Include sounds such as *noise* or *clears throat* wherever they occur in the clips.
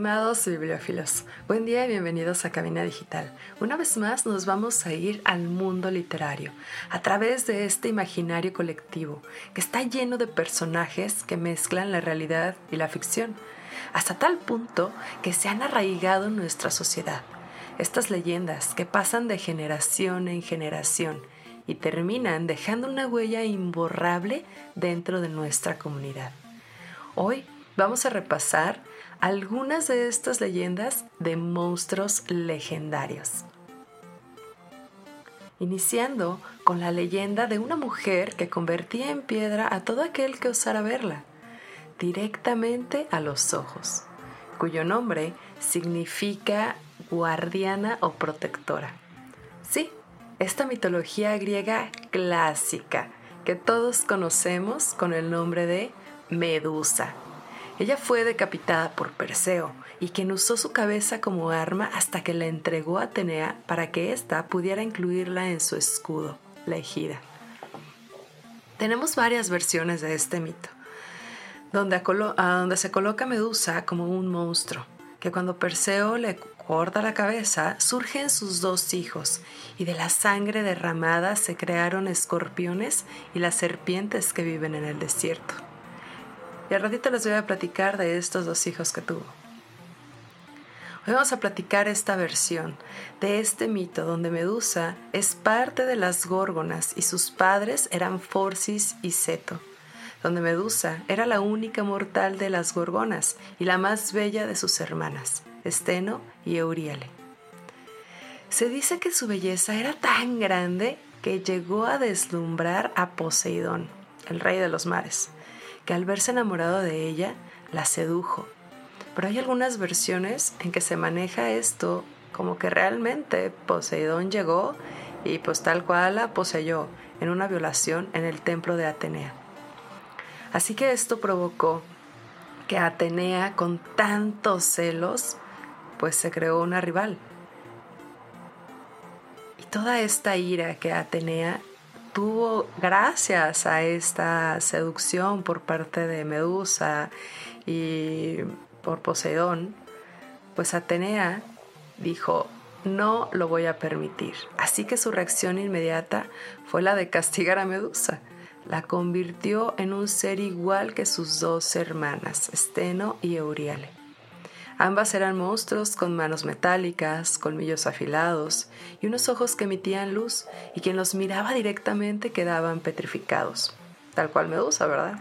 Estimados bibliófilos, buen día y bienvenidos a Cabina Digital. Una vez más nos vamos a ir al mundo literario a través de este imaginario colectivo que está lleno de personajes que mezclan la realidad y la ficción, hasta tal punto que se han arraigado en nuestra sociedad. Estas leyendas que pasan de generación en generación y terminan dejando una huella imborrable dentro de nuestra comunidad. Hoy vamos a repasar algunas de estas leyendas de monstruos legendarios. Iniciando con la leyenda de una mujer que convertía en piedra a todo aquel que osara verla, directamente a los ojos, cuyo nombre significa guardiana o protectora. Sí, esta mitología griega clásica que todos conocemos con el nombre de Medusa ella fue decapitada por Perseo, y quien usó su cabeza como arma hasta que la entregó a Atenea para que ésta pudiera incluirla en su escudo, la ejida. Tenemos varias versiones de este mito, donde, donde se coloca Medusa como un monstruo, que cuando Perseo le corta la cabeza, surgen sus dos hijos, y de la sangre derramada se crearon escorpiones y las serpientes que viven en el desierto. Y al ratito les voy a platicar de estos dos hijos que tuvo. Hoy vamos a platicar esta versión de este mito donde Medusa es parte de las górgonas y sus padres eran Forcis y Seto, donde Medusa era la única mortal de las gorgonas y la más bella de sus hermanas, Esteno y Euriale. Se dice que su belleza era tan grande que llegó a deslumbrar a Poseidón, el rey de los mares, que al verse enamorado de ella, la sedujo. Pero hay algunas versiones en que se maneja esto como que realmente Poseidón llegó y pues tal cual la poseyó en una violación en el templo de Atenea. Así que esto provocó que Atenea con tantos celos pues se creó una rival. Y toda esta ira que Atenea gracias a esta seducción por parte de Medusa y por Poseidón, pues Atenea dijo, no lo voy a permitir. Así que su reacción inmediata fue la de castigar a Medusa. La convirtió en un ser igual que sus dos hermanas, Esteno y Euriale. Ambas eran monstruos con manos metálicas, colmillos afilados y unos ojos que emitían luz y quien los miraba directamente quedaban petrificados. Tal cual Medusa, ¿verdad?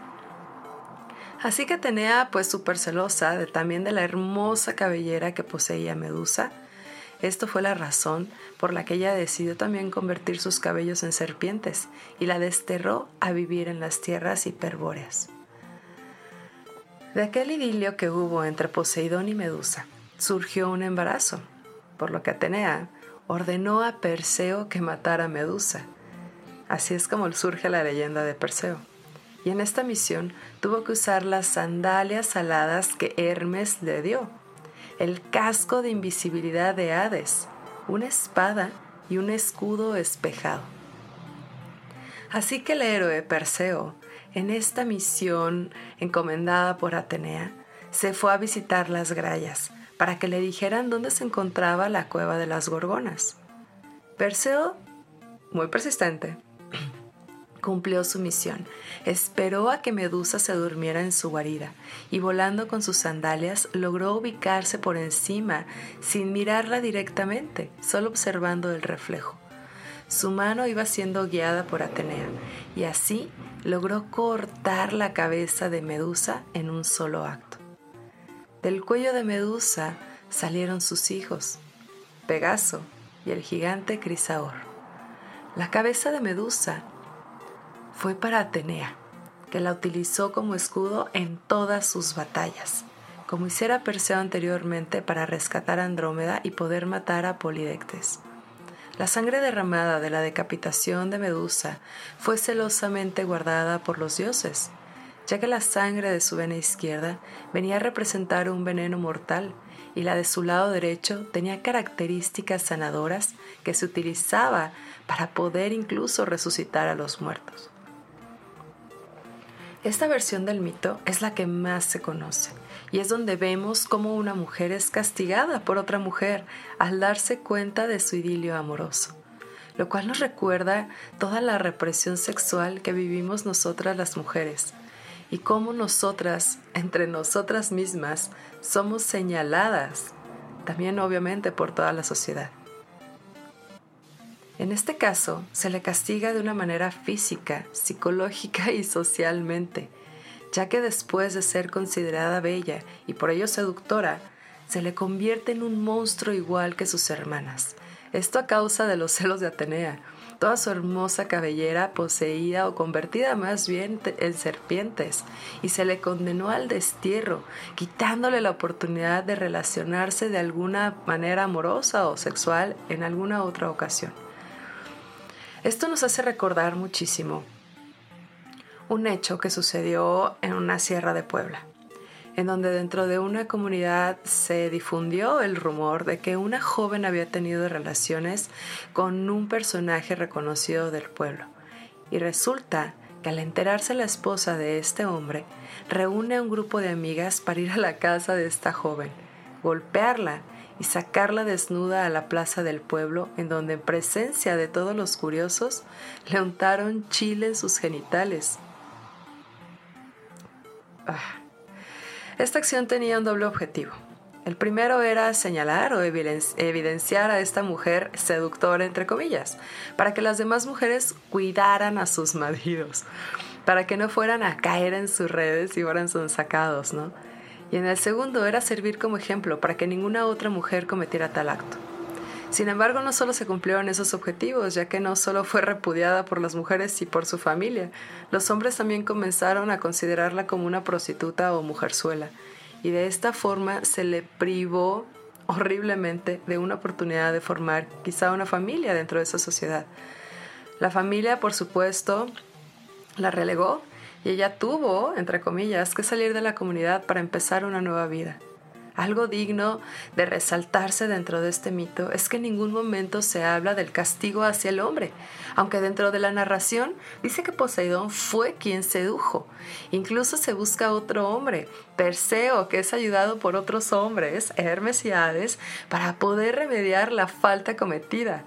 Así que Atenea, pues súper celosa de, también de la hermosa cabellera que poseía Medusa, esto fue la razón por la que ella decidió también convertir sus cabellos en serpientes y la desterró a vivir en las tierras hiperbóreas. De aquel idilio que hubo entre Poseidón y Medusa surgió un embarazo, por lo que Atenea ordenó a Perseo que matara a Medusa. Así es como surge la leyenda de Perseo. Y en esta misión tuvo que usar las sandalias aladas que Hermes le dio, el casco de invisibilidad de Hades, una espada y un escudo espejado. Así que el héroe Perseo en esta misión encomendada por Atenea, se fue a visitar las grayas para que le dijeran dónde se encontraba la cueva de las gorgonas. Perseo, muy persistente, *clears throat* cumplió su misión. Esperó a que Medusa se durmiera en su guarida y volando con sus sandalias logró ubicarse por encima sin mirarla directamente, solo observando el reflejo. Su mano iba siendo guiada por Atenea y así logró cortar la cabeza de Medusa en un solo acto. Del cuello de Medusa salieron sus hijos, Pegaso y el gigante Crisaor. La cabeza de Medusa fue para Atenea, que la utilizó como escudo en todas sus batallas, como hiciera Perseo anteriormente para rescatar a Andrómeda y poder matar a Polidectes. La sangre derramada de la decapitación de Medusa fue celosamente guardada por los dioses, ya que la sangre de su vena izquierda venía a representar un veneno mortal y la de su lado derecho tenía características sanadoras que se utilizaba para poder incluso resucitar a los muertos. Esta versión del mito es la que más se conoce y es donde vemos cómo una mujer es castigada por otra mujer al darse cuenta de su idilio amoroso, lo cual nos recuerda toda la represión sexual que vivimos nosotras las mujeres y cómo nosotras, entre nosotras mismas, somos señaladas, también obviamente por toda la sociedad. En este caso, se le castiga de una manera física, psicológica y socialmente, ya que después de ser considerada bella y por ello seductora, se le convierte en un monstruo igual que sus hermanas. Esto a causa de los *laughs* celos de Atenea, toda su hermosa cabellera poseída o convertida más bien en serpientes, y se le condenó al destierro, quitándole la oportunidad de relacionarse de alguna manera amorosa o sexual en alguna otra ocasión. Esto nos hace recordar muchísimo un hecho que sucedió en una sierra de Puebla, en donde dentro de una comunidad se difundió el rumor de que una joven había tenido relaciones con un personaje reconocido del pueblo. Y resulta que al enterarse la esposa de este hombre, reúne a un grupo de amigas para ir a la casa de esta joven, golpearla y sacarla desnuda a la plaza del pueblo, en donde en presencia de todos los curiosos le untaron chile en sus genitales. Ah. Esta acción tenía un doble objetivo. El primero era señalar o evidenciar a esta mujer seductora, entre comillas, para que las demás mujeres cuidaran a sus maridos, para que no fueran a caer en sus redes y fueran sonsacados, ¿no? y en el segundo era servir como ejemplo para que ninguna otra mujer cometiera tal acto. Sin embargo, no solo se cumplieron esos objetivos, ya que no solo fue repudiada por las mujeres y por su familia, los hombres también comenzaron a considerarla como una prostituta o mujerzuela, y de esta forma se le privó horriblemente de una oportunidad de formar quizá una familia dentro de esa sociedad. La familia, por supuesto, la relegó y ella tuvo, entre comillas, que salir de la comunidad para empezar una nueva vida. Algo digno de resaltarse dentro de este mito es que en ningún momento se habla del castigo hacia el hombre, aunque dentro de la narración dice que Poseidón fue quien sedujo. Incluso se busca otro hombre, Perseo, que es ayudado por otros hombres, Hermes y Hades, para poder remediar la falta cometida.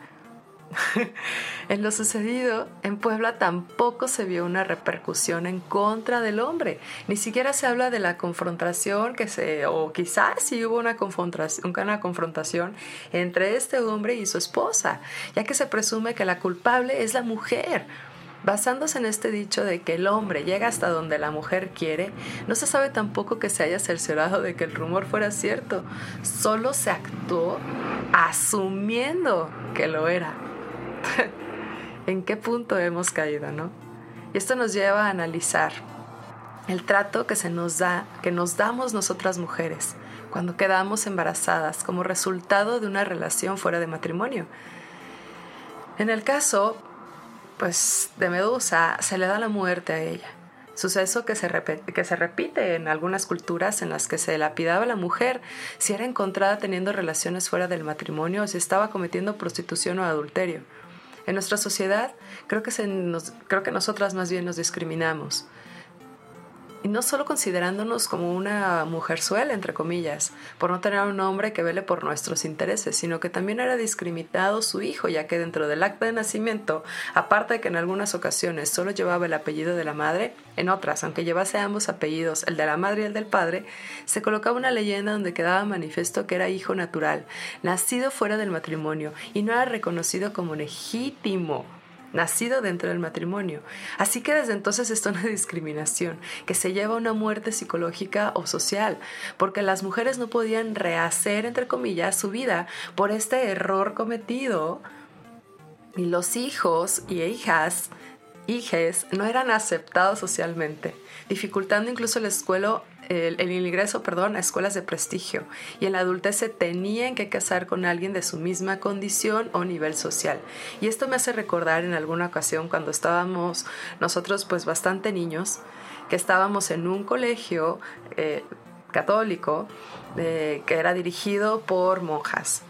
En lo sucedido en Puebla tampoco se vio una repercusión en contra del hombre. Ni siquiera se habla de la confrontación que se, o quizás sí hubo una confrontación, una confrontación entre este hombre y su esposa, ya que se presume que la culpable es la mujer. Basándose en este dicho de que el hombre llega hasta donde la mujer quiere, no se sabe tampoco que se haya cerciorado de que el rumor fuera cierto. Solo se actuó asumiendo que lo era. *laughs* en qué punto hemos caído, ¿no? Y esto nos lleva a analizar el trato que se nos da, que nos damos nosotras mujeres cuando quedamos embarazadas como resultado de una relación fuera de matrimonio. En el caso, pues, de Medusa, se le da la muerte a ella. Suceso que se, que se repite en algunas culturas en las que se lapidaba a la mujer si era encontrada teniendo relaciones fuera del matrimonio o si estaba cometiendo prostitución o adulterio. En nuestra sociedad creo que, se nos, creo que nosotras más bien nos discriminamos y no solo considerándonos como una mujerzuela, entre comillas, por no tener un hombre que vele por nuestros intereses, sino que también era discriminado su hijo, ya que dentro del acta de nacimiento, aparte de que en algunas ocasiones solo llevaba el apellido de la madre, en otras, aunque llevase ambos apellidos, el de la madre y el del padre, se colocaba una leyenda donde quedaba manifiesto que era hijo natural, nacido fuera del matrimonio, y no era reconocido como legítimo nacido dentro del matrimonio. Así que desde entonces está una *laughs* discriminación que se lleva a una muerte psicológica o social, porque las mujeres no podían rehacer, entre comillas, su vida por este error cometido Y los hijos y hijas, hijes, no eran aceptados socialmente, dificultando incluso el, escuelo, el, ingreso perdón, a escuelas de prestigio. Y en la adultez se tenían que casar con alguien de su misma condición o nivel social. Y esto me hace recordar en alguna ocasión cuando estábamos nosotros pues bastante niños, que estábamos en un colegio eh, católico eh, que era dirigido por monjas.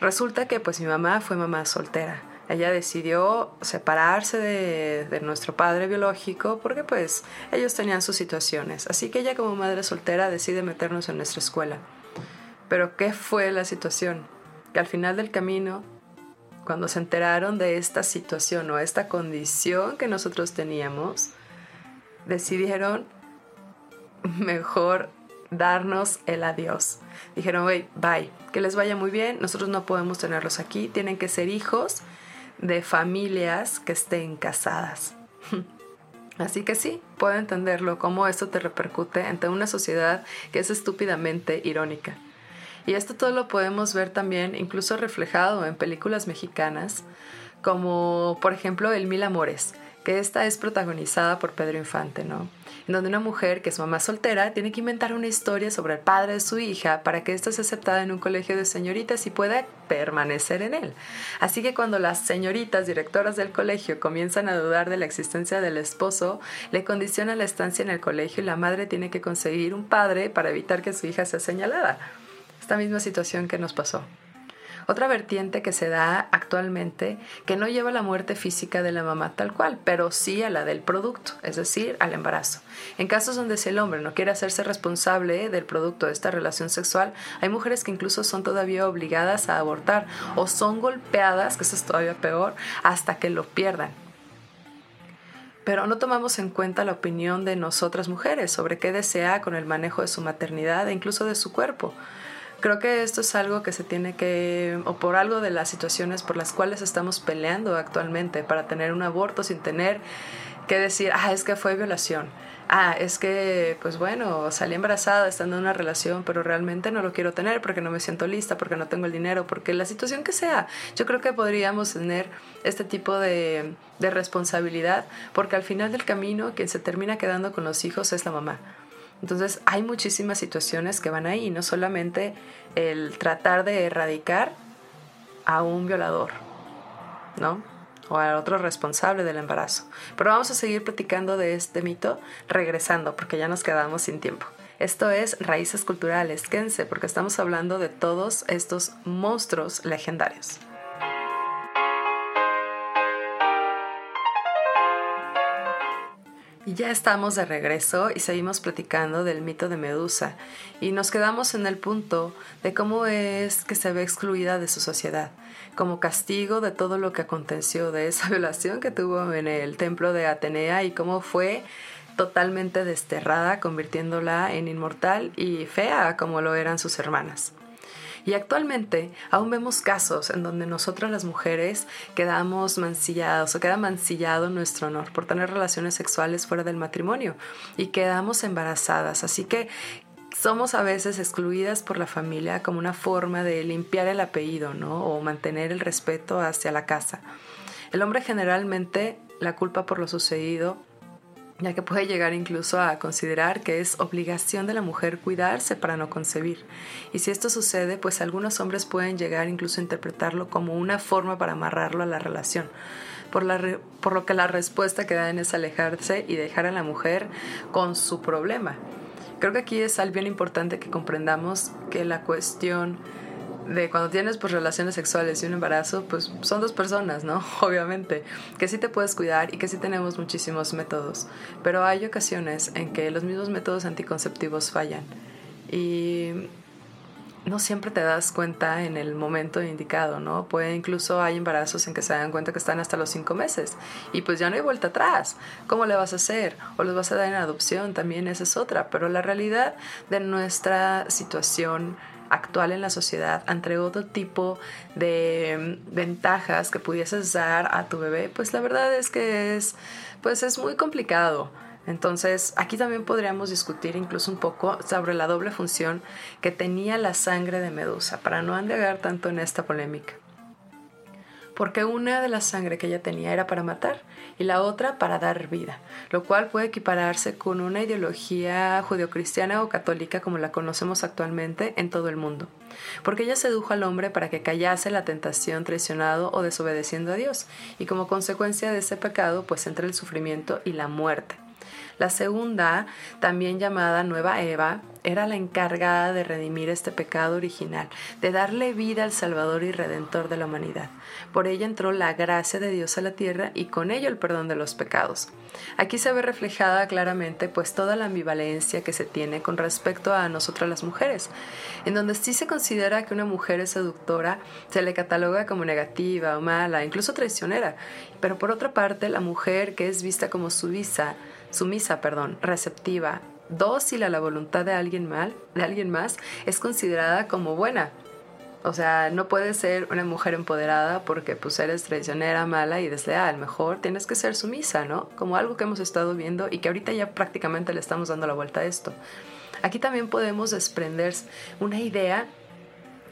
Resulta que pues mi mamá fue mamá soltera ella decidió separarse de, nuestro padre biológico porque pues ellos tenían sus situaciones. Así que ella como madre soltera decide meternos en nuestra escuela. Pero ¿qué fue la situación? Que al final del camino, cuando se enteraron de esta situación o esta condición que nosotros teníamos, decidieron mejor darnos el adiós. Dijeron, bye, que les vaya muy bien, nosotros no podemos tenerlos aquí, tienen que ser hijos de familias que estén casadas. *laughs* Así que sí, puedo entenderlo, cómo esto te repercute ante una sociedad que es estúpidamente irónica. Y esto todo lo podemos ver también incluso reflejado en películas mexicanas, como por ejemplo El Mil Amores, que esta es protagonizada por Pedro Infante, ¿no? Donde una mujer que es mamá soltera tiene que inventar una historia sobre el padre de su hija para que ésta sea aceptada en un colegio de señoritas y pueda permanecer en él. Así que cuando las señoritas directoras del colegio comienzan a dudar de la existencia del esposo, le condiciona la estancia en el colegio y la madre tiene que conseguir un padre para evitar que su hija sea señalada. Esta misma situación que nos pasó. Otra vertiente que se da actualmente que no lleva a la muerte física de la mamá tal cual, pero sí a la del producto, es decir, al embarazo. En casos donde si el hombre no quiere hacerse responsable del producto de esta relación sexual, hay mujeres que incluso son todavía obligadas a abortar o son golpeadas, que eso es todavía peor, hasta que lo pierdan pero no tomamos en cuenta la opinión de nosotras mujeres sobre qué desea con el manejo de su maternidad e incluso de su cuerpo. Creo que esto es algo que se tiene que, o por algo de las situaciones por las cuales estamos peleando actualmente para tener un aborto sin tener que decir, ah, es que fue violación. Ah, es que, pues bueno, salí embarazada estando en una relación, pero realmente no lo quiero tener porque no me siento lista, porque no tengo el dinero, porque la situación que sea. Yo creo que podríamos tener este tipo de, de responsabilidad, porque al final del camino quien se termina quedando con los hijos es la mamá. Entonces hay muchísimas situaciones que van ahí, no solamente el tratar de erradicar a un violador, ¿no? O al otro responsable del embarazo. Pero vamos a seguir platicando de este mito regresando, porque ya nos quedamos sin tiempo. Esto es Raíces Culturales. Quédense, porque estamos hablando de todos estos monstruos legendarios. Y ya estamos de regreso y seguimos platicando del mito de Medusa y nos quedamos en el punto de cómo es que se ve excluida de su sociedad, como castigo de todo lo que aconteció de esa *laughs* violación que tuvo en el templo de Atenea y cómo fue totalmente desterrada, convirtiéndola en inmortal y fea como lo eran sus hermanas. Y actualmente aún vemos casos en donde nosotras las mujeres quedamos mancillados o queda mancillado nuestro honor por tener relaciones sexuales fuera del matrimonio y quedamos embarazadas. Así que somos a veces excluidas por la familia como una forma de limpiar el apellido, ¿no? O mantener el respeto hacia la casa. El hombre generalmente la culpa por lo sucedido ya que puede llegar incluso a considerar que es obligación de la mujer cuidarse para no concebir. Y si esto sucede, pues algunos hombres pueden llegar incluso a interpretarlo como una forma para amarrarlo a la relación. Por, por lo que la respuesta que dan es alejarse y dejar a la mujer con su problema. Creo que aquí es algo bien importante que comprendamos que la cuestión de cuando tienes pues relaciones sexuales y un embarazo, pues son dos personas, ¿no? *laughs* Obviamente, que sí te puedes cuidar y que sí tenemos muchísimos métodos, pero hay ocasiones en que los mismos métodos anticonceptivos fallan y no siempre te das cuenta en el momento indicado, ¿no? Puede incluso hay embarazos en que se dan cuenta que están hasta los cinco meses y pues ya no hay vuelta atrás. ¿Cómo le vas a hacer? ¿O los vas a dar en adopción? También esa es otra. Pero la realidad de nuestra situación actual en la sociedad ante otro tipo de mm, ventajas que pudieses dar a tu bebé, pues la verdad es que es, pues es muy complicado. Entonces, aquí también podríamos discutir incluso un poco sobre la doble función que tenía la sangre de Medusa, para no andegar tanto en esta polémica. Porque una de la sangre que ella tenía era para matar y la otra para dar vida, lo cual puede equipararse con una ideología judeocristiana o católica como la conocemos actualmente en todo el mundo, porque ella sedujo al hombre para que callase la tentación traicionado o desobedeciendo a Dios, y como consecuencia de ese pecado pues entra el sufrimiento y la muerte. La segunda, también llamada Nueva Eva, era la encargada de redimir este pecado original, de darle vida al Salvador y Redentor de la humanidad. Por ella entró la gracia de Dios a la tierra y con ello el perdón de los pecados. Aquí se ve reflejada claramente pues toda la ambivalencia que se tiene con respecto a nosotras las mujeres, en donde sí se considera que una mujer es seductora, se le cataloga como negativa o mala, incluso traicionera, pero por otra parte la mujer que es vista como sumisa, sumisa, perdón, receptiva, dócil a la voluntad de alguien mal, de alguien más, es considerada como buena. O sea, no puedes ser una mujer empoderada porque pues eres traicionera, mala y desleal. Mejor tienes que ser sumisa, ¿no? Como algo que hemos estado viendo y que ahorita ya prácticamente le estamos dando la vuelta a esto. Aquí también podemos desprender una idea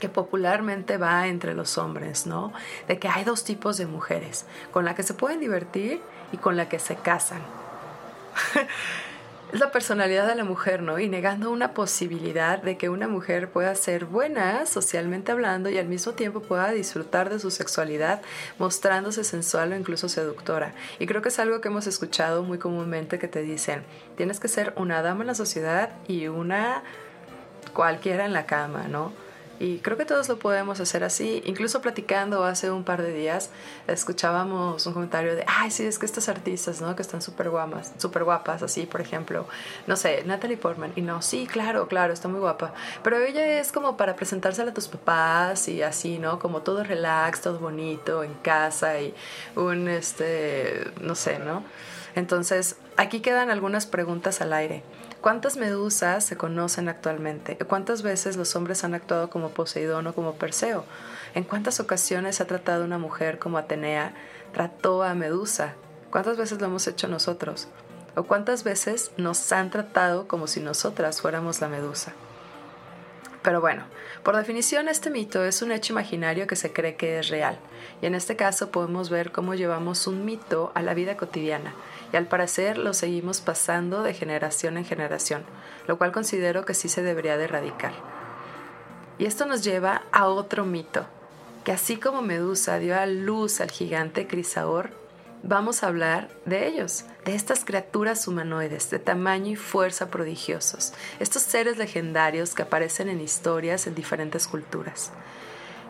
que popularmente va entre los hombres, ¿no? De que hay dos tipos de mujeres, con la que se pueden divertir y con la que se casan. *laughs* es la personalidad de la mujer, ¿no? Y negando una posibilidad de que una mujer pueda ser buena socialmente hablando y al mismo tiempo pueda disfrutar de su sexualidad mostrándose sensual o incluso seductora. Y creo que es algo que hemos escuchado muy comúnmente que te dicen, tienes que ser una dama en la sociedad y una cualquiera en la cama, ¿no? Y creo que todos lo podemos hacer así. Incluso platicando hace un par de días, escuchábamos un comentario de, ay, sí, es que estas artistas, ¿no? Que están súper guapas, súper guapas, así, por ejemplo, no sé, Natalie Portman. Y no, sí, claro, claro, está muy guapa. Pero ella es como para presentársela a tus papás y así, ¿no? Como todo relax, todo bonito, en casa y un, este, no sé, ¿no? Entonces, aquí quedan algunas preguntas al aire. ¿Cuántas medusas se conocen actualmente? ¿Cuántas veces los hombres han actuado como Poseidón o como Perseo? ¿En cuántas ocasiones ha tratado una mujer como Atenea trató a Medusa? ¿Cuántas veces lo hemos hecho nosotros? ¿O cuántas veces nos han tratado como si nosotras fuéramos la Medusa? Pero bueno, por definición este mito es un hecho imaginario que se cree que es real, y en este caso podemos ver cómo llevamos un mito a la vida cotidiana, y al parecer lo seguimos pasando de generación en generación, lo cual considero que sí se debería de erradicar. Y esto nos lleva a otro mito, que así como Medusa dio a luz al gigante Crisaor, vamos a hablar de ellos, de estas criaturas humanoides de tamaño y fuerza prodigiosos, estos seres legendarios que aparecen en historias en diferentes culturas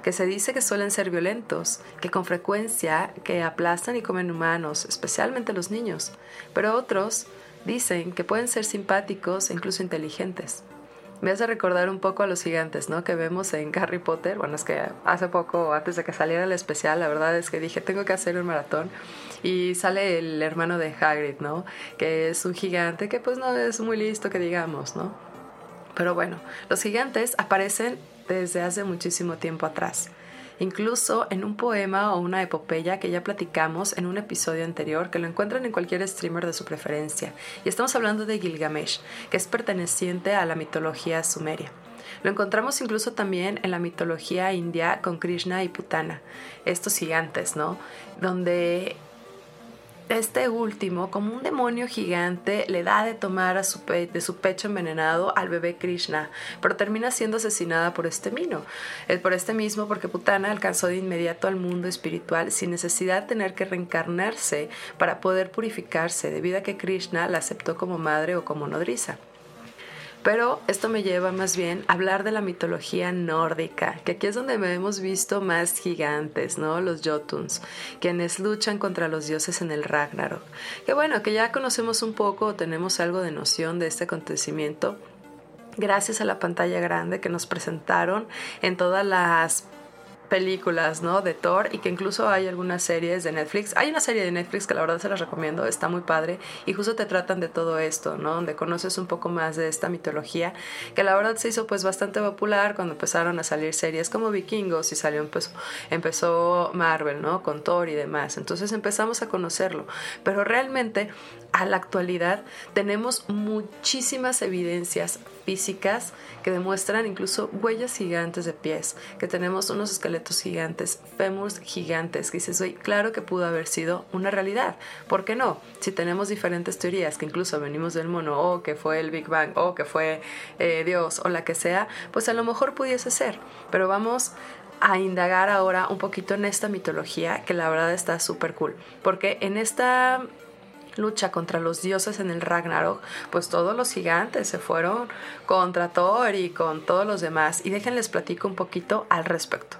que se dice que suelen ser violentos, que con frecuencia que aplastan y comen humanos, especialmente los niños, pero otros dicen que pueden ser simpáticos e incluso inteligentes. Me hace recordar un poco a los gigantes, ¿no? Que vemos en Harry Potter. Bueno, es que hace poco, antes de que saliera el especial, la verdad es que dije, tengo que hacer un maratón. Y sale el hermano de Hagrid, ¿no? Que es un gigante que pues no es muy listo que digamos, ¿no? Pero bueno, los gigantes aparecen desde hace muchísimo tiempo atrás. Incluso en un poema o una epopeya que ya platicamos en un episodio anterior, que lo encuentran en cualquier streamer de su preferencia. Y estamos hablando de Gilgamesh, que es perteneciente a la mitología sumeria. Lo encontramos incluso también en la mitología india con Krishna y Putana, estos gigantes, ¿no? Donde este último, como un demonio gigante, le da de tomar a su de su pecho envenenado al bebé Krishna, pero termina siendo asesinada por este mino. Por este mismo, porque Putana alcanzó de inmediato al mundo espiritual sin necesidad de tener que reencarnarse para poder purificarse, debido a que Krishna la aceptó como madre o como nodriza. Pero esto me lleva más bien a hablar de la mitología nórdica, que aquí es donde hemos visto más gigantes, ¿no? Los Jotuns, quienes luchan contra los dioses en el Ragnarok. Que bueno, que ya conocemos un poco tenemos algo de noción de este acontecimiento gracias a la pantalla grande que nos presentaron en todas las películas, ¿no? De Thor y que incluso hay algunas series de Netflix. Hay una serie de Netflix que la verdad se las recomiendo, está muy padre y justo te tratan de todo esto, ¿no? Donde conoces un poco más de esta mitología que la verdad se hizo pues bastante popular cuando empezaron a salir series como Vikingos y salió empezó, empezó Marvel, ¿no? Con Thor y demás. Entonces empezamos a conocerlo, pero realmente a la actualidad tenemos muchísimas evidencias físicas que demuestran incluso huellas gigantes de pies, que tenemos unos esqueletos gigantes, fémurs gigantes, que dices, claro que pudo haber sido una realidad. ¿Por qué no? Si tenemos diferentes teorías, que incluso venimos del mono, o que fue el Big Bang, o que fue eh, Dios, o la que sea, pues a lo mejor pudiese ser. Pero vamos a indagar ahora un poquito en esta mitología que la verdad está súper cool. Porque en esta lucha contra los dioses en el Ragnarok, pues todos los gigantes se fueron contra Thor y con todos los demás. Y déjenles platico un poquito al respecto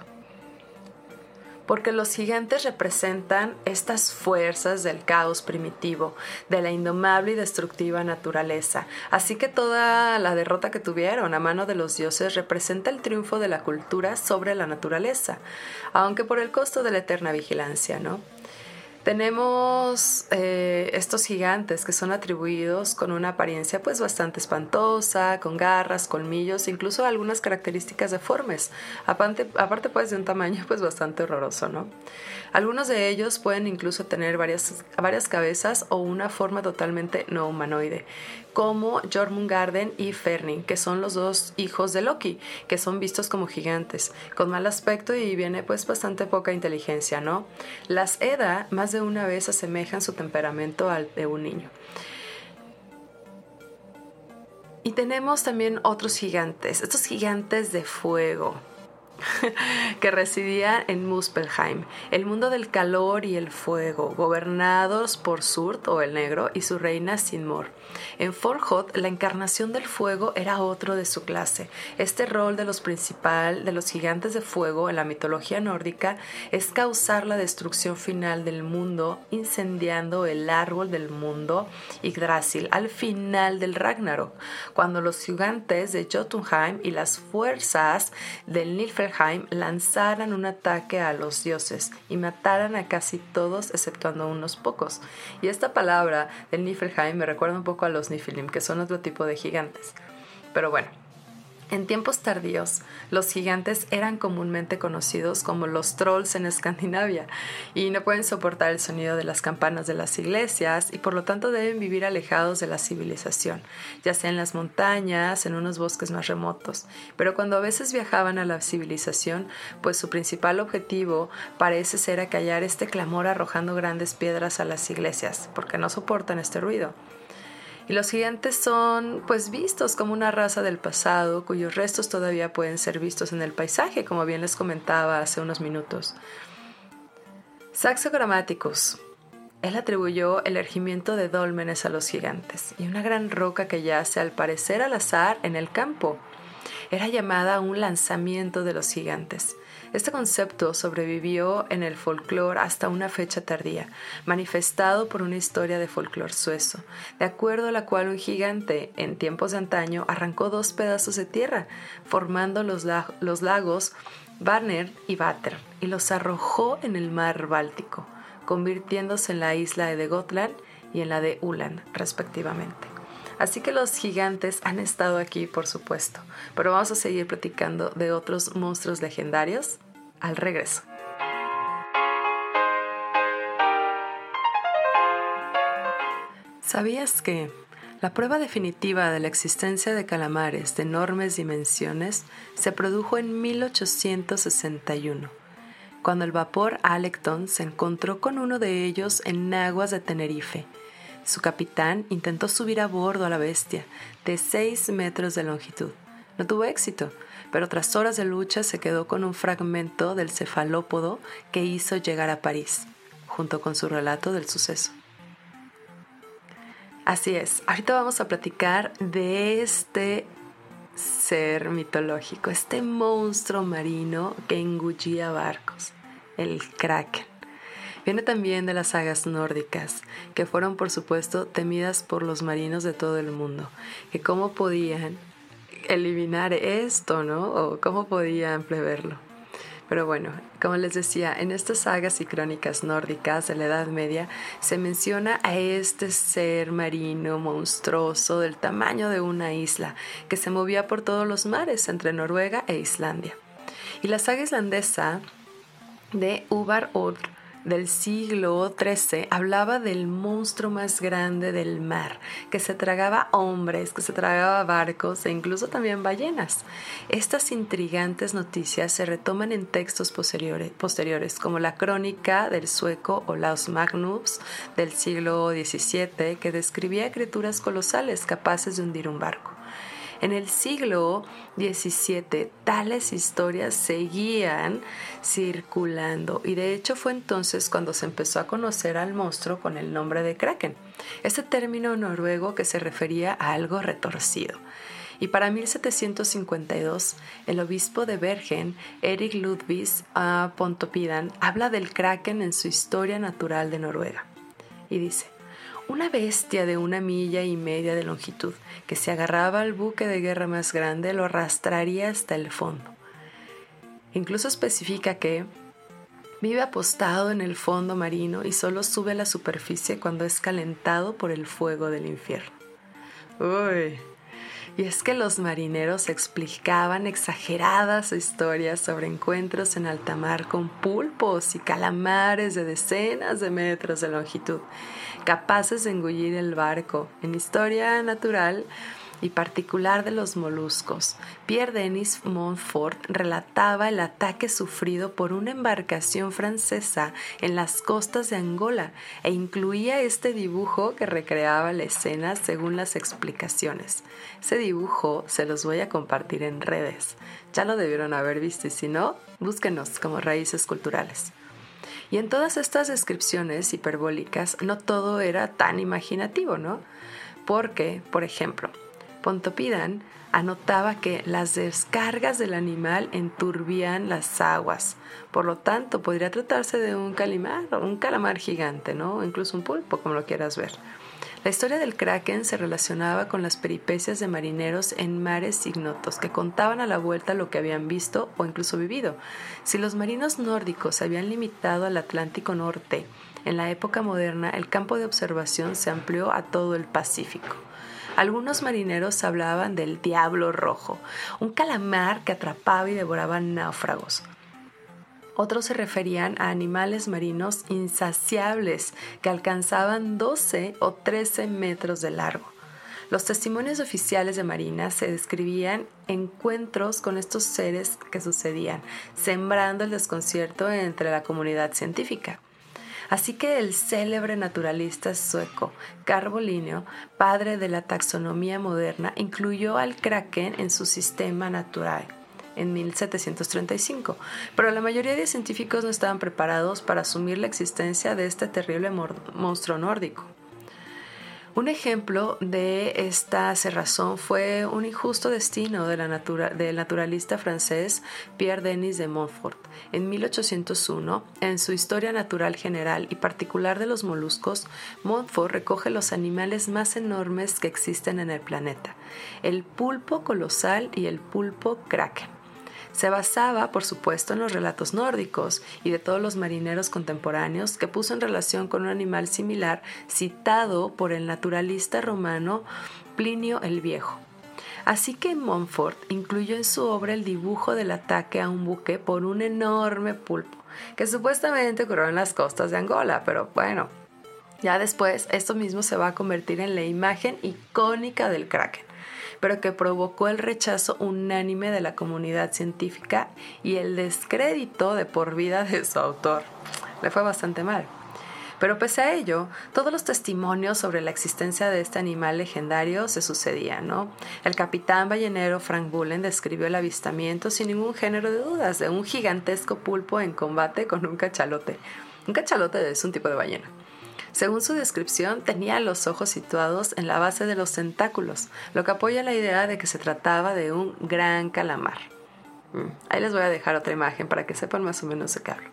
porque los gigantes representan estas fuerzas del caos primitivo, de la indomable y destructiva naturaleza. Así que toda la derrota que tuvieron a mano de los dioses representa el triunfo de la cultura sobre la naturaleza, aunque por el costo de la eterna vigilancia, ¿no? Tenemos eh, estos gigantes que son atribuidos con una apariencia pues bastante espantosa, con garras, colmillos, incluso algunas características deformes, aparte, aparte pues de un tamaño pues bastante horroroso, ¿no? Algunos de ellos pueden incluso tener varias, varias cabezas o una forma totalmente no humanoide, como Jormungandr y Ferning, que son los dos hijos de Loki, que son vistos como gigantes, con mal aspecto y viene pues bastante poca inteligencia, ¿no? Las Eda más de una vez asemejan su temperamento al de un niño. Y tenemos también otros gigantes, estos gigantes de fuego, *laughs* que residía en Muspelheim, el mundo del calor y el fuego, gobernados por Surt o el Negro y su reina Sinmor. En Forhot, la encarnación del fuego era otro de su clase. Este rol de los principal de los gigantes de fuego en la mitología nórdica es causar la destrucción final del mundo, incendiando el árbol del mundo Yggdrasil al final del Ragnarok, cuando los gigantes de Jotunheim y las fuerzas del Lanzaran un ataque a los dioses y mataran a casi todos exceptuando unos pocos. Y esta palabra del Niflheim me recuerda un poco a los Nifilim, que son otro tipo de gigantes. Pero bueno, en tiempos tardíos, los gigantes eran comúnmente conocidos como los trolls en Escandinavia y no pueden soportar el sonido de las campanas de las iglesias y por lo tanto deben vivir alejados de la civilización, ya sea en las montañas, en unos bosques más remotos. Pero cuando a veces viajaban a la civilización, pues su principal objetivo parece ser acallar este clamor arrojando grandes piedras a las iglesias, porque no soportan este ruido. Y los gigantes son pues vistos como una raza del pasado cuyos restos todavía pueden ser vistos en el paisaje, como bien les comentaba hace unos minutos. Saxo Grammaticus. Él atribuyó el ergimiento de dólmenes a los gigantes y una gran roca que yace al parecer al azar en el campo. Era llamada un lanzamiento de los gigantes este concepto sobrevivió en el folclore hasta una fecha tardía, manifestado por una historia de folclore suezo, de acuerdo a la cual un gigante, en tiempos de antaño, arrancó dos pedazos de tierra, formando los, lagos Barner y Vater, y los arrojó en el mar Báltico, convirtiéndose en la isla de Gotland y en la de Ulan, respectivamente. Así que los gigantes han estado aquí, por supuesto, pero vamos a seguir platicando de otros monstruos legendarios al regreso. ¿Sabías que la prueba definitiva de la existencia de calamares de enormes dimensiones se produjo en 1861, cuando el vapor Alecton se encontró con uno de ellos en aguas de Tenerife, su capitán intentó subir a bordo a la bestia, de 6 metros de longitud. No tuvo éxito, pero tras horas de lucha se quedó con un fragmento del cefalópodo que hizo llegar a París, junto con su relato del suceso. Así es, ahorita vamos a platicar de este ser mitológico, este monstruo marino que engullía barcos, el kraken. Viene también de las sagas nórdicas, que fueron por supuesto temidas por los marinos de todo el mundo, que cómo podían eliminar esto, ¿no? O cómo podían preverlo. Pero bueno, como les decía, en estas sagas y crónicas nórdicas de la Edad Media se menciona a este ser marino monstruoso del tamaño de una isla que se movía por todos los mares entre Noruega e Islandia. Y la saga islandesa de Odr del siglo XIII hablaba del monstruo más grande del mar, que se tragaba hombres, que se tragaba barcos e incluso también ballenas. Estas intrigantes noticias se retoman en textos posteriores, como la crónica del sueco Olaus Magnus del siglo XVII, que describía criaturas colosales capaces de hundir un barco. En el siglo XVII tales historias seguían circulando y de hecho fue entonces cuando se empezó a conocer al monstruo con el nombre de Kraken, este término noruego que se refería a algo retorcido. Y para 1752, el obispo de Bergen, Erik Ludvig a Pontopidan, habla del kraken en su historia natural de Noruega. Y dice, una bestia de una milla y media de longitud que se agarraba al buque de guerra más grande lo arrastraría hasta el fondo. Incluso especifica que vive apostado en el fondo marino y solo sube a la superficie cuando es calentado por el fuego del infierno. Uy, y es que los marineros explicaban exageradas historias sobre encuentros en alta mar con pulpos y calamares de decenas de metros de longitud, capaces de engullir el barco. En historia natural, y particular de los moluscos. Pierre Denis Montfort relataba el ataque sufrido por una embarcación francesa en las costas de Angola e incluía este dibujo que recreaba la escena según las explicaciones. Ese dibujo se los voy a compartir en redes. Ya lo debieron haber visto y si no, búsquenos como raíces culturales. Y en todas estas descripciones hiperbólicas no todo era tan imaginativo, ¿no? Porque, por ejemplo, Pontopidan anotaba que las descargas del animal enturbían las aguas. Por lo tanto, podría tratarse de un calimar o un calamar gigante, ¿no? Incluso un pulpo, como lo quieras ver. La historia del kraken se relacionaba con las peripecias de marineros en mares ignotos que contaban a la vuelta lo que habían visto o incluso vivido. Si los marinos nórdicos se habían limitado al Atlántico Norte, en la época moderna el campo de observación se amplió a todo el Pacífico. Algunos marineros hablaban del diablo rojo, un calamar que atrapaba y devoraba náufragos. Otros se referían a animales marinos insaciables que alcanzaban 12 o 13 metros de largo. Los testimonios oficiales de Marina se describían encuentros con estos seres que sucedían, sembrando el desconcierto entre la comunidad científica. Así que el célebre naturalista sueco Carbolinio, padre de la taxonomía moderna, incluyó al kraken en su sistema natural en 1735, pero la mayoría de científicos no estaban preparados para asumir la existencia de este terrible monstruo nórdico. Un ejemplo de esta cerrazón fue un injusto destino de la del naturalista francés Pierre Denis de Montfort. En 1801, en su Historia Natural General y particular de los moluscos, Montfort recoge los animales más enormes que existen en el planeta, el pulpo colosal y el pulpo kraken. Se basaba, por supuesto, en los relatos nórdicos y de todos los marineros contemporáneos que puso en relación con un animal similar citado por el naturalista romano Plinio el Viejo. Así que Montfort incluyó en su obra el dibujo del ataque a un buque por un enorme pulpo, que supuestamente ocurrió en las costas de Angola, pero bueno, ya después esto mismo se va a convertir en la imagen icónica del kraken pero que provocó el rechazo unánime de la comunidad científica y el descrédito de por vida de su autor. Le fue bastante mal. Pero pese a ello, todos los testimonios sobre la existencia de este animal legendario se sucedían, ¿no? El capitán ballenero Frank Bullen describió el avistamiento sin ningún género de dudas de un gigantesco pulpo en combate con un cachalote. Un cachalote es un tipo de ballena. Según su descripción, tenía los ojos situados en la base de los tentáculos, lo que apoya la idea de que se trataba de un gran calamar. Mm, ahí les voy a dejar otra imagen para que sepan más o menos de qué hablo.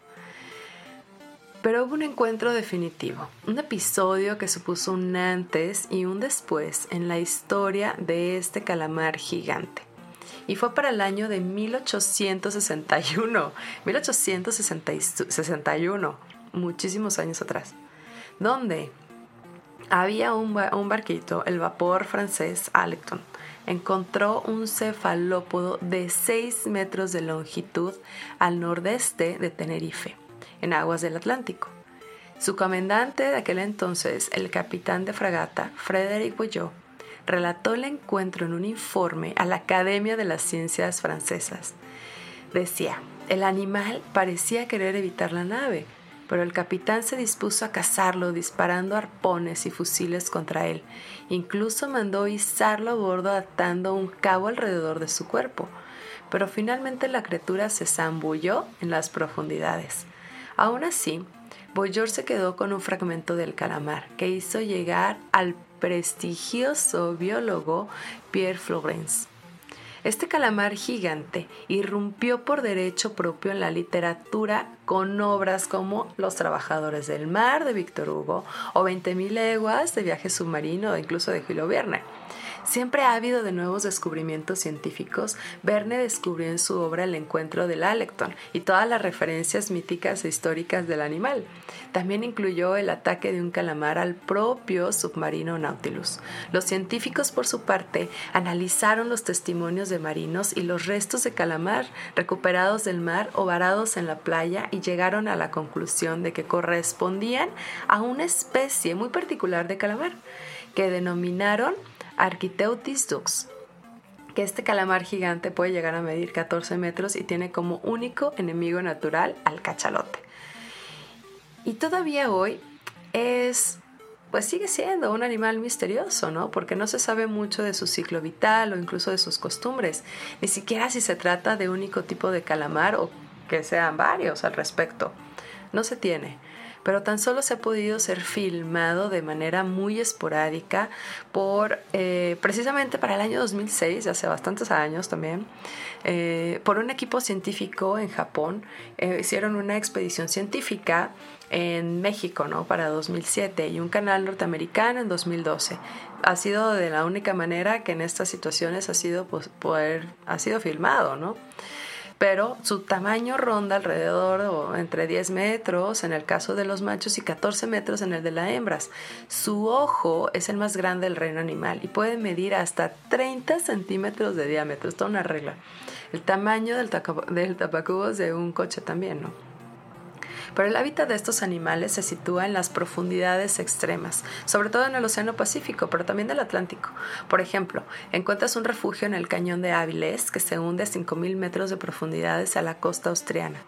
Pero hubo un encuentro definitivo, un episodio que supuso un antes y un después en la historia de este calamar gigante. Y fue para el año de 1861, 1861, muchísimos años atrás donde había un, barquito, el vapor francés Alecton, encontró un cefalópodo de 6 metros de longitud al nordeste de Tenerife, en aguas del Atlántico. Su comandante de aquel entonces, el capitán de fragata, Frederick Bouillot, relató el encuentro en un informe a la Academia de las Ciencias Francesas. Decía, el animal parecía querer evitar la nave, pero el capitán se dispuso a cazarlo disparando arpones y fusiles contra él. Incluso mandó izarlo a bordo atando un cabo alrededor de su cuerpo. Pero finalmente la criatura se zambulló en las profundidades. Aún así, Boyor se quedó con un fragmento del calamar que hizo llegar al prestigioso biólogo Pierre Florence. Este calamar gigante irrumpió por derecho propio en la literatura con obras como Los Trabajadores del Mar de Víctor Hugo o 20.000 leguas de viaje submarino o incluso de Julio Verne. Siempre ha habido de nuevos descubrimientos científicos. Verne descubrió en su obra el encuentro del Alecton y todas las referencias míticas e históricas del animal. También incluyó el ataque de un calamar al propio submarino Nautilus. Los científicos, por su parte, analizaron los testimonios de marinos y los restos de calamar recuperados del mar o varados en la playa y llegaron a la conclusión de que correspondían a una especie muy particular de calamar que denominaron Architeutis dux, que este calamar gigante puede llegar a medir 14 metros y tiene como único enemigo natural al cachalote. Y todavía hoy es, pues sigue siendo un animal misterioso, ¿no? Porque no se sabe mucho de su ciclo vital o incluso de sus costumbres, ni siquiera si se trata de único tipo de calamar o que sean varios al respecto. No se tiene pero tan solo se ha podido ser filmado de manera muy esporádica por, eh, precisamente para el año 2006, hace bastantes años también, eh, por un equipo científico en Japón. Eh, hicieron una expedición científica en México, ¿no? Para 2007 y un canal norteamericano en 2012. Ha sido de la única manera que en estas situaciones ha sido, pues, poder, ha sido filmado, ¿no? Pero su tamaño ronda alrededor o entre 10 metros en el caso de los machos y 14 metros en el de las hembras. Su ojo es el más grande del reino animal y puede medir hasta 30 centímetros de diámetro. Es toda una regla. El tamaño del, del tapacubos de un coche también, ¿no? Pero el hábitat de estos animales se sitúa en las profundidades extremas, sobre todo en el Océano Pacífico, pero también del Atlántico. Por ejemplo, encuentras un refugio en el cañón de Áviles que se hunde a 5.000 metros de profundidades a la costa austriana.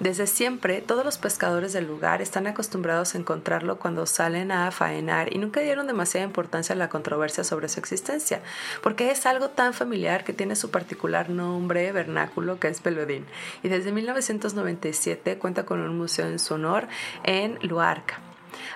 Desde siempre, todos los pescadores del lugar están acostumbrados a encontrarlo cuando salen a faenar y nunca dieron demasiada importancia a la controversia sobre su existencia, porque es algo tan familiar que tiene su particular nombre vernáculo que es peludín, y desde 1997 cuenta con un museo en su honor en Luarca.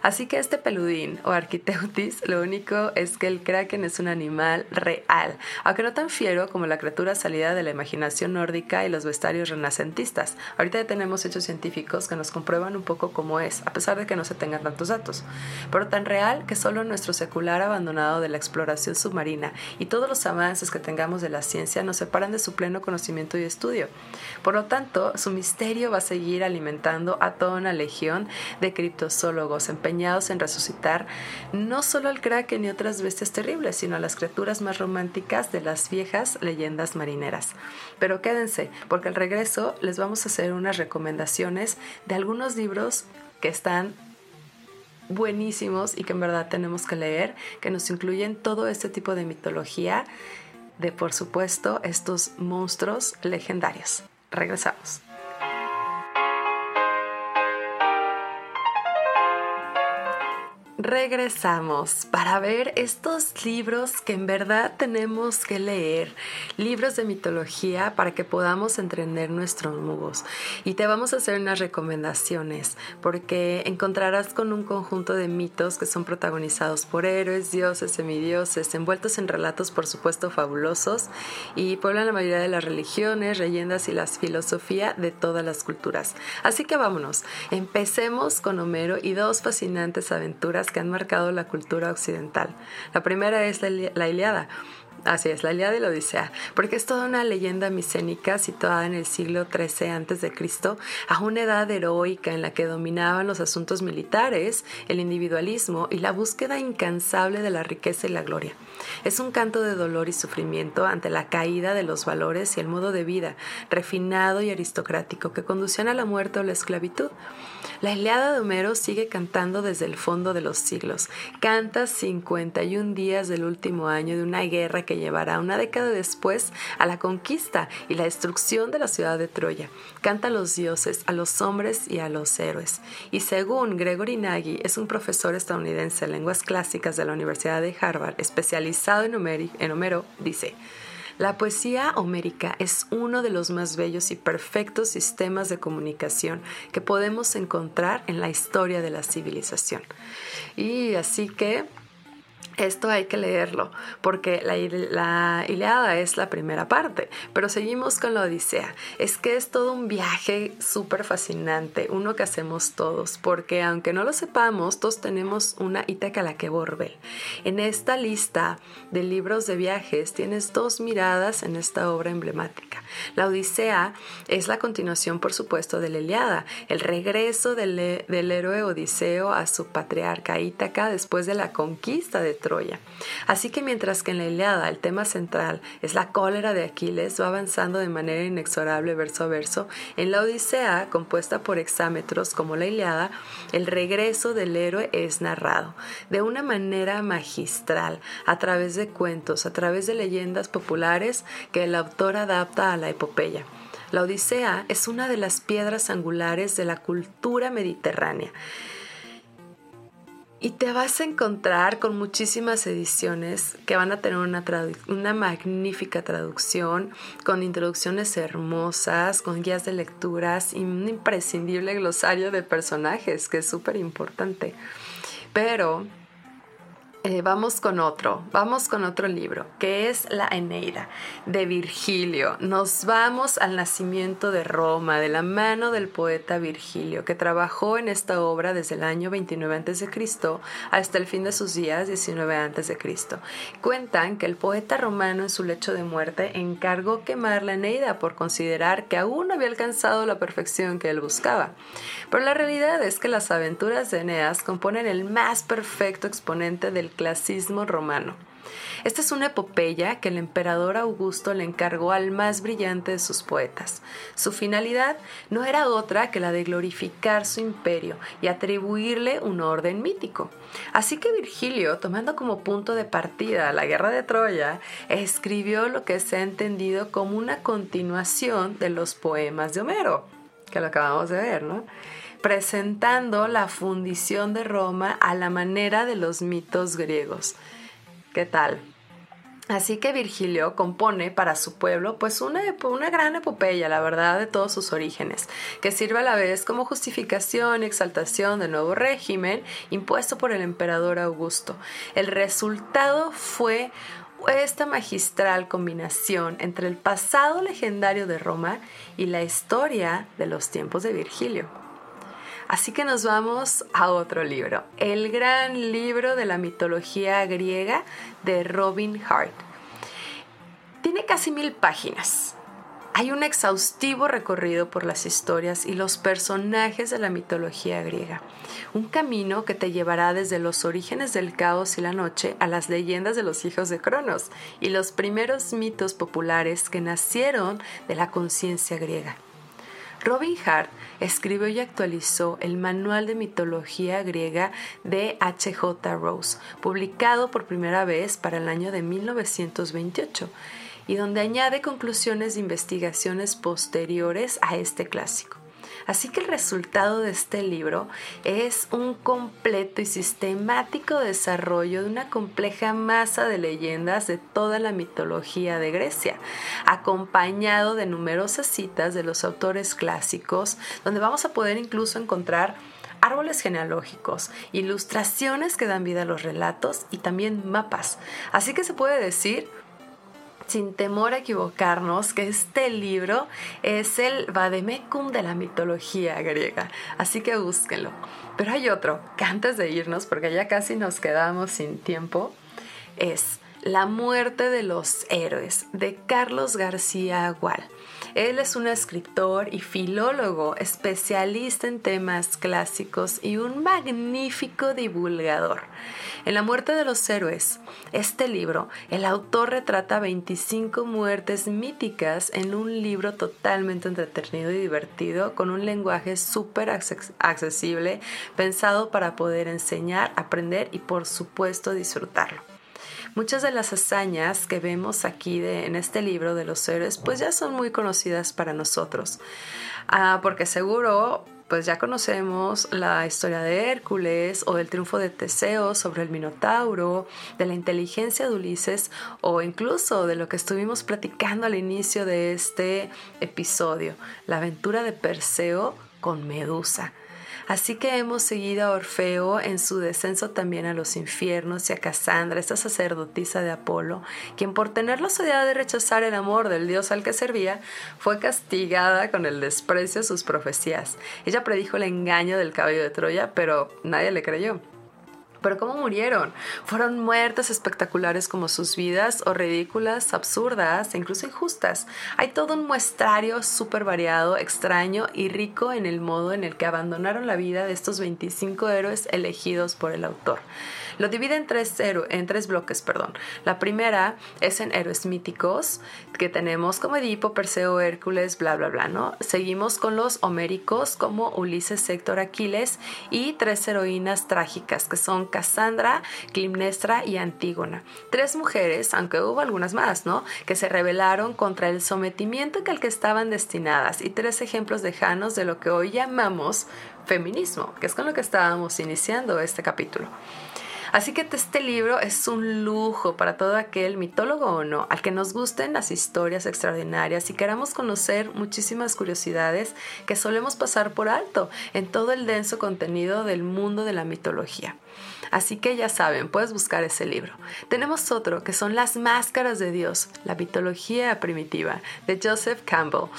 Así que este peludín o arquiteutis, lo único es que el kraken es un animal real, aunque no tan fiero como la criatura salida de la imaginación nórdica y los vestuarios renacentistas. Ahorita ya tenemos hechos científicos que nos comprueban un poco cómo es, a pesar de que no se tengan tantos datos, pero tan real que solo nuestro secular abandonado de la exploración submarina y todos los avances que tengamos de la ciencia nos separan de su pleno conocimiento y estudio. Por lo tanto, su misterio va a seguir alimentando a toda una legión de criptozoólogos en resucitar no solo al kraken y otras bestias terribles, sino a las criaturas más románticas de las viejas leyendas marineras. Pero quédense, porque al regreso les vamos a hacer unas recomendaciones de algunos libros que están buenísimos y que en verdad tenemos que leer, que nos incluyen todo este tipo de mitología de, por supuesto, estos monstruos legendarios. Regresamos. Regresamos para ver estos libros que en verdad tenemos que leer, libros de mitología para que podamos entender nuestros mugos. Y te vamos a hacer unas recomendaciones porque encontrarás con un conjunto de mitos que son protagonizados por héroes, dioses, semidioses, envueltos en relatos por supuesto fabulosos y pueblan la mayoría de las religiones, leyendas y la filosofía de todas las culturas. Así que vámonos, empecemos con Homero y dos fascinantes aventuras que han marcado la cultura occidental. La primera es la, la Iliada. Así es, la Iliada y la Odisea, porque es toda una leyenda micénica situada en el siglo XIII a.C., a una edad heroica en la que dominaban los asuntos militares, el individualismo y la búsqueda incansable de la riqueza y la gloria. Es un canto de dolor y sufrimiento ante la caída de los valores y el modo de vida refinado y aristocrático que conducían a la muerte o la esclavitud. La Iliada de Homero sigue cantando desde el fondo de los siglos. Canta 51 días del último año de una guerra que llevará una década después a la conquista y la destrucción de la ciudad de Troya. Canta a los dioses, a los hombres y a los héroes. Y según Gregory Nagy, es un profesor estadounidense de lenguas clásicas de la Universidad de Harvard, especializado en Homero, dice, la poesía homérica es uno de los más bellos y perfectos sistemas de comunicación que podemos encontrar en la historia de la civilización. Y así que esto hay que leerlo, porque la, la, Iliada es la primera parte, pero seguimos con la Odisea. Es que es todo un viaje súper fascinante, uno que hacemos todos, porque aunque no lo sepamos, todos tenemos una Ítaca la que Borbel. En esta lista de libros de viajes tienes dos miradas en esta obra emblemática. La Odisea es la continuación, por supuesto, de la Iliada, el regreso del, del héroe Odiseo a su patriarca Ítaca después de la conquista de Así que mientras que en la Iliada el tema central es la cólera de Aquiles, va avanzando de manera inexorable verso a verso, en la Odisea, compuesta por exámetros como la Iliada, el regreso del héroe es narrado de una manera magistral, a través de cuentos, a través de leyendas populares que el autor adapta a la epopeya. La Odisea es una de las piedras angulares de la cultura mediterránea. Y te vas a encontrar con muchísimas ediciones que van a tener una, una magnífica traducción, con introducciones hermosas, con guías de lecturas y un imprescindible glosario de personajes, que es súper importante. Pero eh, vamos con otro, vamos con otro libro, que es La Eneida de Virgilio. Nos vamos al nacimiento de Roma, de la mano del poeta Virgilio, que trabajó en esta obra desde el año 29 a.C. hasta el fin de sus días, 19 a.C. Cuentan que el poeta romano en su lecho de muerte encargó quemar la Eneida por considerar que aún no había alcanzado la perfección que él buscaba. Pero la realidad es que las aventuras de Eneas componen el más perfecto exponente del clasismo romano. Esta es una epopeya que el emperador Augusto le encargó al más brillante de sus poetas. Su finalidad no era otra que la de glorificar su imperio y atribuirle un orden mítico. Así que Virgilio, tomando como punto de partida la guerra de Troya, escribió lo que se ha entendido como una continuación de los poemas de Homero, que lo acabamos de ver, ¿no? Presentando la fundición de Roma a la manera de los mitos griegos. ¿Qué tal? Así que Virgilio compone para su pueblo pues una, una, gran epopeya, la verdad, de todos sus orígenes, que sirve a la vez como justificación y exaltación del nuevo régimen impuesto por el emperador Augusto. El resultado fue esta magistral combinación entre el pasado legendario de Roma y la historia de los tiempos de Virgilio. Así que nos vamos a otro libro, el gran libro de la mitología griega de Robin Hart. Tiene casi mil páginas. Hay un exhaustivo recorrido por las historias y los personajes de la mitología griega. Un camino que te llevará desde los orígenes del caos y la noche a las leyendas de los hijos de Cronos y los primeros mitos populares que nacieron de la conciencia griega. Robin Hart escribió y actualizó el Manual de Mitología Griega de H.J. Rose, publicado por primera vez para el año de 1928, y donde añade conclusiones de investigaciones posteriores a este clásico. Así que el resultado de este libro es un completo y sistemático desarrollo de una compleja masa de leyendas de toda la mitología de Grecia, acompañado de numerosas citas de los autores clásicos, donde vamos a poder incluso encontrar árboles genealógicos, ilustraciones que dan vida a los relatos y también mapas. Así que se puede decir sin temor a equivocarnos que este libro es el Vademecum de la mitología griega, así que búsquenlo. Pero hay otro, que antes de irnos, porque ya casi nos quedamos sin tiempo, es La muerte de los héroes de Carlos García Agual. Él es un escritor y filólogo, especialista en temas clásicos y un magnífico divulgador. En La muerte de los héroes, este libro, el autor retrata 25 muertes míticas en un libro totalmente entretenido y divertido, con un lenguaje súper accesible, pensado para poder enseñar, aprender y por supuesto disfrutarlo. Muchas de las hazañas que vemos aquí en este libro de los héroes pues ya son muy conocidas para nosotros, ah, porque seguro pues ya conocemos la historia de Hércules o del triunfo de Teseo sobre el Minotauro, de la inteligencia de Ulises o incluso de lo que estuvimos platicando al inicio de este episodio, la aventura de Perseo con Medusa. Así que hemos seguido a Orfeo en su descenso también a los infiernos y a Casandra, esta sacerdotisa de Apolo, quien por tener la osadía de rechazar el amor del dios al que servía, fue castigada con el desprecio a sus profecías. Ella predijo el engaño del caballo de Troya, pero nadie le creyó. Pero ¿cómo murieron? Fueron muertes espectaculares como sus vidas o ridículas, absurdas e incluso injustas. Hay todo un muestrario súper variado, extraño y rico en el modo en el que abandonaron la vida de estos 25 héroes elegidos por el autor. Lo divide en tres, en tres bloques. Perdón. La primera es en héroes míticos, que tenemos como Edipo, Perseo, Hércules, bla, bla, bla, ¿no? Seguimos con los homéricos como Ulises, Héctor, Aquiles y tres heroínas trágicas, que son Cassandra, Climnestra y Antígona. Tres mujeres, aunque hubo algunas más, ¿no? Que se rebelaron contra el sometimiento que al que estaban destinadas y tres ejemplos lejanos de lo que hoy llamamos feminismo, que es con lo que estábamos iniciando este capítulo. Así que este libro es un lujo para todo aquel mitólogo o no, al que nos gusten las historias extraordinarias y queramos conocer muchísimas curiosidades que solemos pasar por alto en todo el denso contenido del mundo de la mitología. Así que ya saben, puedes buscar ese libro. Tenemos otro que son Las Máscaras de Dios, la mitología primitiva, de Joseph Campbell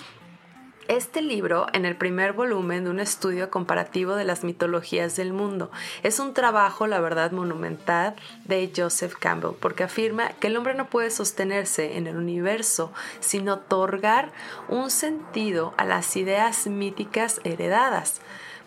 este libro en el primer volumen de un estudio comparativo de las mitologías del mundo. Es un trabajo, la verdad, monumental de Joseph Campbell, porque afirma que el hombre no puede sostenerse en el universo sin otorgar un sentido a las ideas míticas heredadas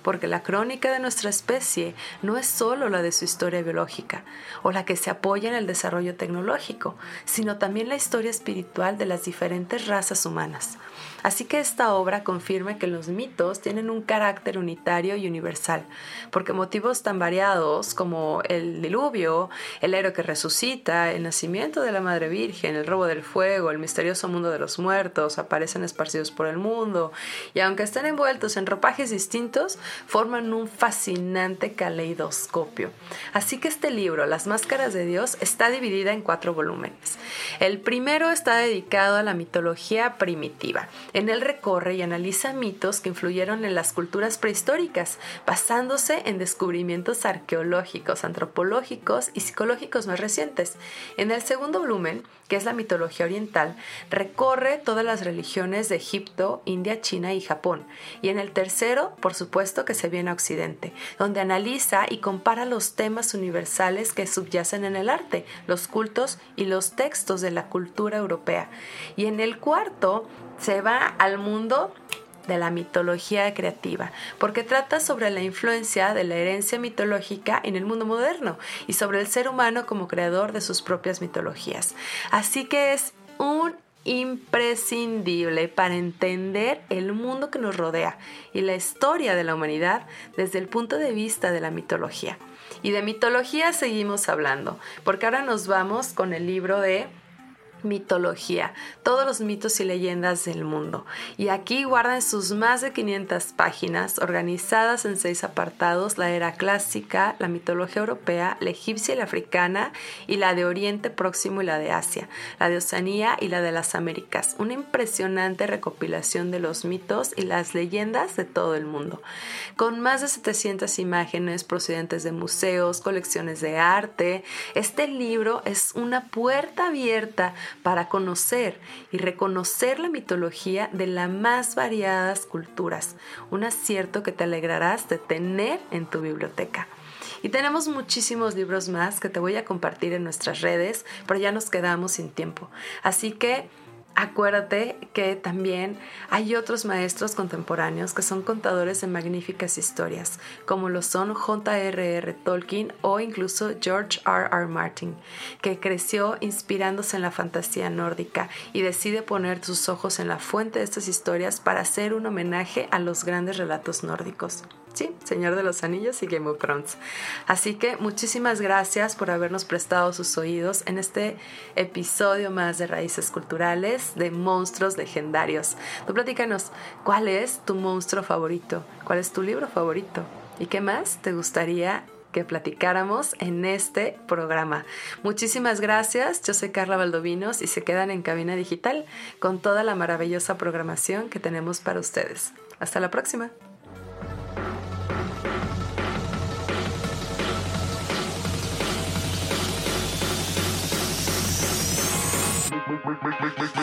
porque la crónica de nuestra especie no es solo la de su historia biológica o la que se apoya en el desarrollo tecnológico, sino también la historia espiritual de las diferentes razas humanas. Así que esta obra confirma que los mitos tienen un carácter unitario y universal, porque motivos tan variados como el diluvio, el héroe que resucita, el nacimiento de la Madre Virgen, el robo del fuego, el misterioso mundo de los muertos, aparecen esparcidos por el mundo, y aunque estén envueltos en ropajes distintos, forman un fascinante caleidoscopio. Así que este libro, Las Máscaras de Dios, está dividida en cuatro volúmenes. El primero está dedicado a la mitología primitiva. En él recorre y analiza mitos que influyeron en las culturas prehistóricas, basándose en descubrimientos arqueológicos, antropológicos y psicológicos más recientes. En el segundo volumen, que es la mitología oriental, recorre todas las religiones de Egipto, India, China y Japón. Y en el tercero, por supuesto que se viene a Occidente, donde analiza y compara los temas universales que subyacen en el arte, los cultos y los textos de la cultura europea. Y en el cuarto, se va al mundo de la mitología creativa, porque trata sobre la influencia de la herencia mitológica en el mundo moderno y sobre el ser humano como creador de sus propias mitologías. Así que es un imprescindible para entender el mundo que nos rodea y la historia de la humanidad desde el punto de vista de la mitología. Y de mitología seguimos hablando, porque ahora nos vamos con el libro de mitología, todos los mitos y leyendas del mundo. Y aquí guardan sus más de 500 páginas organizadas en seis apartados, la era clásica, la mitología europea, la egipcia y la africana, y la de Oriente Próximo y la de Asia, la de Oceanía y la de las Américas. Una impresionante recopilación de los mitos y las leyendas de todo el mundo, con más de 700 imágenes procedentes de museos, colecciones de arte. Este libro es una puerta abierta para conocer y reconocer la mitología de las más variadas culturas. Un acierto que te alegrarás de tener en tu biblioteca. Y tenemos muchísimos libros más que te voy a compartir en nuestras redes, pero ya nos quedamos sin tiempo. Así que Acuérdate que también hay otros maestros contemporáneos que son contadores de magníficas historias, como lo son J.R.R. Tolkien o incluso George R. R. Martin, que creció inspirándose en la fantasía nórdica y decide poner sus ojos en la fuente de estas historias para hacer un homenaje a los grandes relatos nórdicos. Sí, Señor de los Anillos y Game of Thrones. Así que muchísimas gracias por habernos prestado sus oídos en este episodio más de Raíces Culturales de Monstruos Legendarios. Tú platícanos, ¿cuál es tu monstruo favorito? ¿Cuál es tu libro favorito? ¿Y qué más te gustaría que platicáramos en este programa. Muchísimas gracias, yo soy Carla Valdovinos y se quedan en cabina digital con toda la maravillosa programación que tenemos para ustedes. Hasta la próxima. Make, make, make, make.